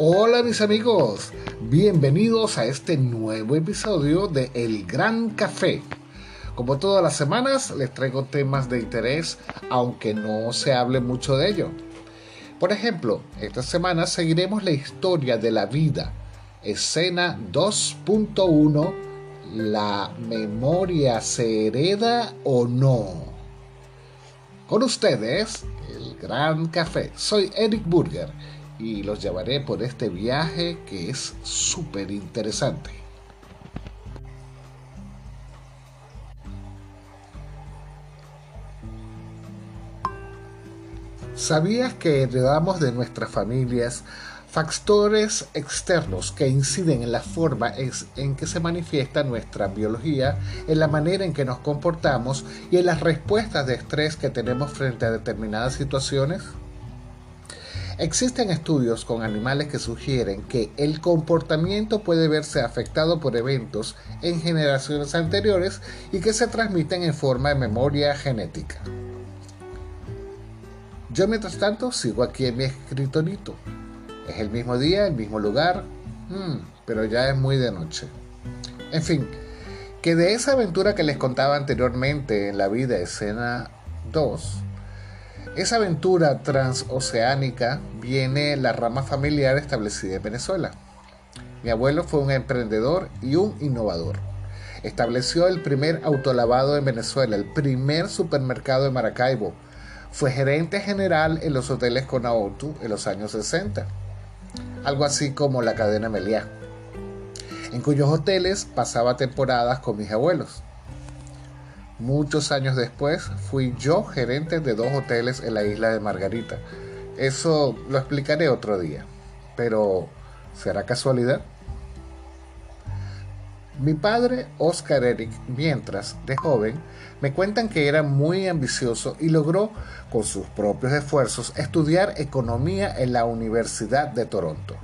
Hola mis amigos, bienvenidos a este nuevo episodio de El Gran Café. Como todas las semanas les traigo temas de interés, aunque no se hable mucho de ello. Por ejemplo, esta semana seguiremos la historia de la vida, escena 2.1, ¿la memoria se hereda o no? Con ustedes, El Gran Café. Soy Eric Burger y los llevaré por este viaje que es súper interesante. ¿Sabías que heredamos de nuestras familias factores externos que inciden en la forma en que se manifiesta nuestra biología, en la manera en que nos comportamos y en las respuestas de estrés que tenemos frente a determinadas situaciones? Existen estudios con animales que sugieren que el comportamiento puede verse afectado por eventos en generaciones anteriores y que se transmiten en forma de memoria genética. Yo mientras tanto sigo aquí en mi escritorito. Es el mismo día, el mismo lugar, hmm, pero ya es muy de noche. En fin, que de esa aventura que les contaba anteriormente en la vida escena 2, esa aventura transoceánica viene la rama familiar establecida en Venezuela. Mi abuelo fue un emprendedor y un innovador. Estableció el primer autolavado en Venezuela, el primer supermercado de Maracaibo. Fue gerente general en los hoteles Conautu en los años 60, algo así como la cadena Meliá, en cuyos hoteles pasaba temporadas con mis abuelos. Muchos años después fui yo gerente de dos hoteles en la isla de Margarita. Eso lo explicaré otro día. Pero, ¿será casualidad? Mi padre, Oscar Eric, mientras de joven, me cuentan que era muy ambicioso y logró, con sus propios esfuerzos, estudiar economía en la Universidad de Toronto.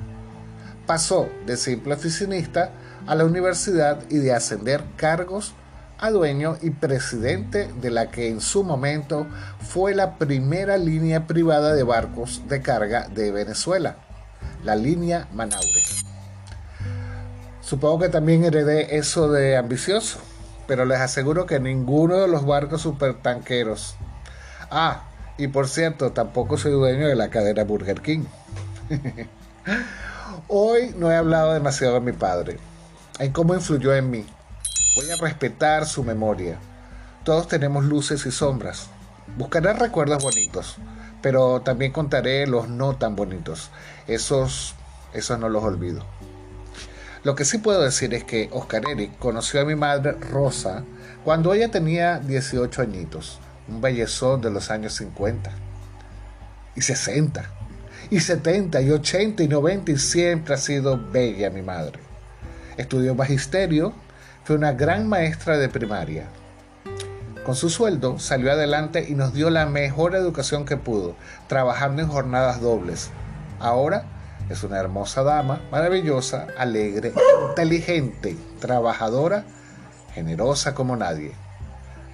Pasó de simple oficinista a la universidad y de ascender cargos dueño y presidente de la que en su momento fue la primera línea privada de barcos de carga de Venezuela, la línea Manaure. Supongo que también heredé eso de ambicioso, pero les aseguro que ninguno de los barcos supertanqueros. Ah, y por cierto, tampoco soy dueño de la cadena Burger King. Hoy no he hablado demasiado de mi padre, en cómo influyó en mí, Voy a respetar su memoria. Todos tenemos luces y sombras. Buscaré recuerdos bonitos, pero también contaré los no tan bonitos. Esos, esos no los olvido. Lo que sí puedo decir es que Oscar Eric conoció a mi madre Rosa cuando ella tenía 18 añitos, un bellezón de los años 50 y 60 y 70 y 80 y 90 y siempre ha sido bella mi madre. Estudió magisterio fue una gran maestra de primaria. Con su sueldo salió adelante y nos dio la mejor educación que pudo, trabajando en jornadas dobles. Ahora es una hermosa dama, maravillosa, alegre, inteligente, trabajadora, generosa como nadie.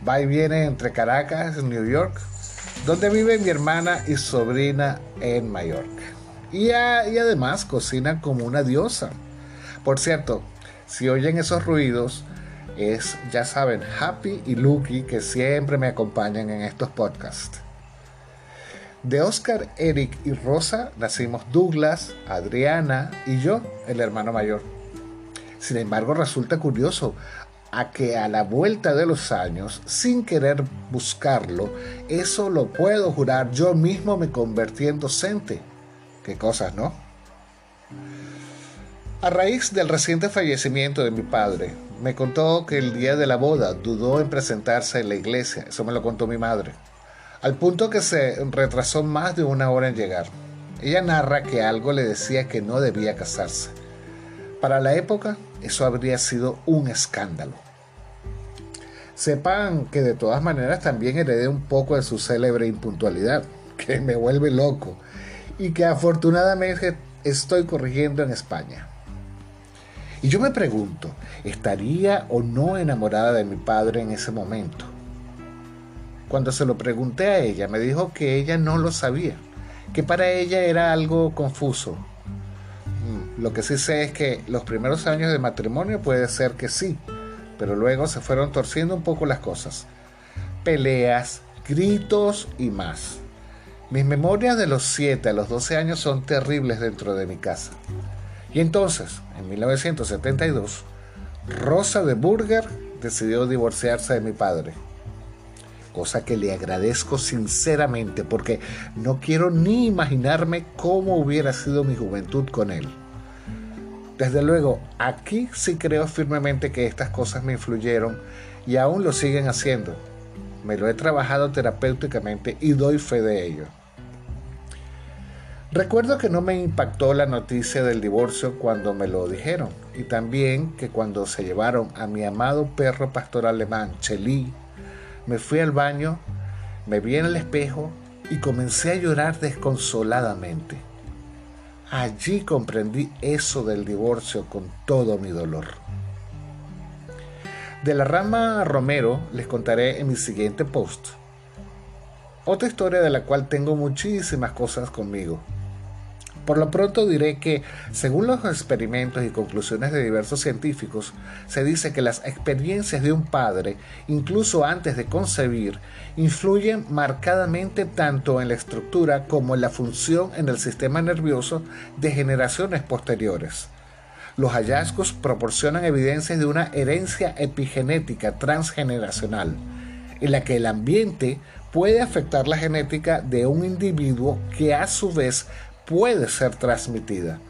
Va y viene entre Caracas y New York, donde vive mi hermana y sobrina en Mallorca. Y, y además cocina como una diosa. Por cierto, si oyen esos ruidos, es, ya saben, Happy y Lucky que siempre me acompañan en estos podcasts. De Oscar, Eric y Rosa nacimos Douglas, Adriana y yo, el hermano mayor. Sin embargo, resulta curioso a que a la vuelta de los años, sin querer buscarlo, eso lo puedo jurar, yo mismo me convertí en docente. Qué cosas, ¿no? A raíz del reciente fallecimiento de mi padre, me contó que el día de la boda dudó en presentarse en la iglesia, eso me lo contó mi madre, al punto que se retrasó más de una hora en llegar. Ella narra que algo le decía que no debía casarse. Para la época, eso habría sido un escándalo. Sepan que de todas maneras también heredé un poco de su célebre impuntualidad, que me vuelve loco, y que afortunadamente estoy corrigiendo en España. Y yo me pregunto, ¿estaría o no enamorada de mi padre en ese momento? Cuando se lo pregunté a ella, me dijo que ella no lo sabía, que para ella era algo confuso. Lo que sí sé es que los primeros años de matrimonio puede ser que sí, pero luego se fueron torciendo un poco las cosas. Peleas, gritos y más. Mis memorias de los 7 a los 12 años son terribles dentro de mi casa. Y entonces, en 1972, Rosa de Burger decidió divorciarse de mi padre. Cosa que le agradezco sinceramente porque no quiero ni imaginarme cómo hubiera sido mi juventud con él. Desde luego, aquí sí creo firmemente que estas cosas me influyeron y aún lo siguen haciendo. Me lo he trabajado terapéuticamente y doy fe de ello. Recuerdo que no me impactó la noticia del divorcio cuando me lo dijeron y también que cuando se llevaron a mi amado perro pastor alemán, Chelí, me fui al baño, me vi en el espejo y comencé a llorar desconsoladamente. Allí comprendí eso del divorcio con todo mi dolor. De la rama Romero les contaré en mi siguiente post. Otra historia de la cual tengo muchísimas cosas conmigo. Por lo pronto diré que, según los experimentos y conclusiones de diversos científicos, se dice que las experiencias de un padre, incluso antes de concebir, influyen marcadamente tanto en la estructura como en la función en el sistema nervioso de generaciones posteriores. Los hallazgos proporcionan evidencias de una herencia epigenética transgeneracional, en la que el ambiente puede afectar la genética de un individuo que a su vez puede ser transmitida.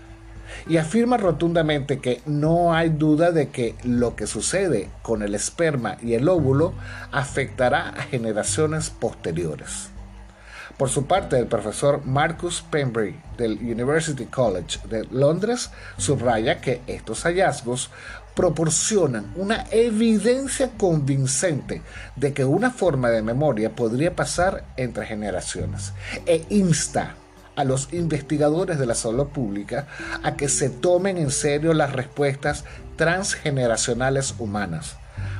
Y afirma rotundamente que no hay duda de que lo que sucede con el esperma y el óvulo afectará a generaciones posteriores. Por su parte, el profesor Marcus Pembry del University College de Londres subraya que estos hallazgos proporcionan una evidencia convincente de que una forma de memoria podría pasar entre generaciones e insta a los investigadores de la salud pública a que se tomen en serio las respuestas transgeneracionales humanas,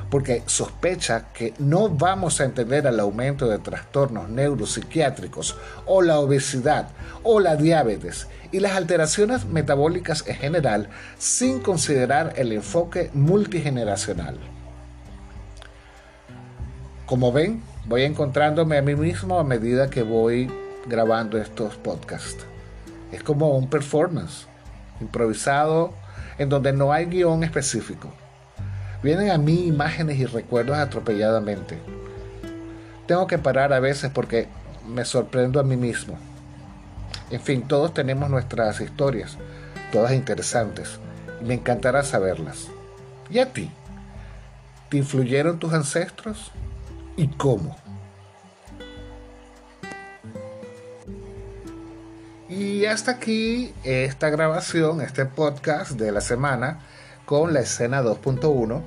porque sospecha que no vamos a entender el aumento de trastornos neuropsiquiátricos o la obesidad o la diabetes y las alteraciones metabólicas en general sin considerar el enfoque multigeneracional. Como ven, voy encontrándome a mí mismo a medida que voy grabando estos podcasts. Es como un performance improvisado en donde no hay guion específico. Vienen a mí imágenes y recuerdos atropelladamente. Tengo que parar a veces porque me sorprendo a mí mismo. En fin, todos tenemos nuestras historias, todas interesantes, y me encantará saberlas. ¿Y a ti? ¿Te influyeron tus ancestros? ¿Y cómo? Y hasta aquí esta grabación, este podcast de la semana con la escena 2.1.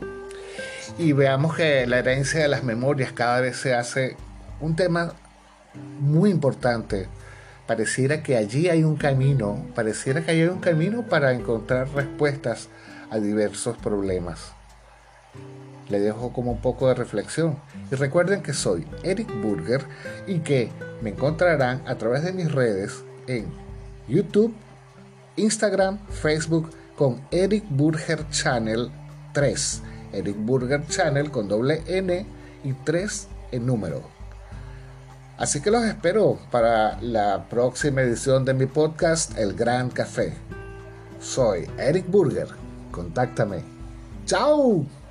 Y veamos que la herencia de las memorias cada vez se hace un tema muy importante. Pareciera que allí hay un camino, pareciera que hay un camino para encontrar respuestas a diversos problemas. Le dejo como un poco de reflexión. Y recuerden que soy Eric Burger y que me encontrarán a través de mis redes en YouTube, Instagram, Facebook con Eric Burger Channel 3. Eric Burger Channel con doble N y 3 en número. Así que los espero para la próxima edición de mi podcast El Gran Café. Soy Eric Burger. Contáctame. ¡Chao!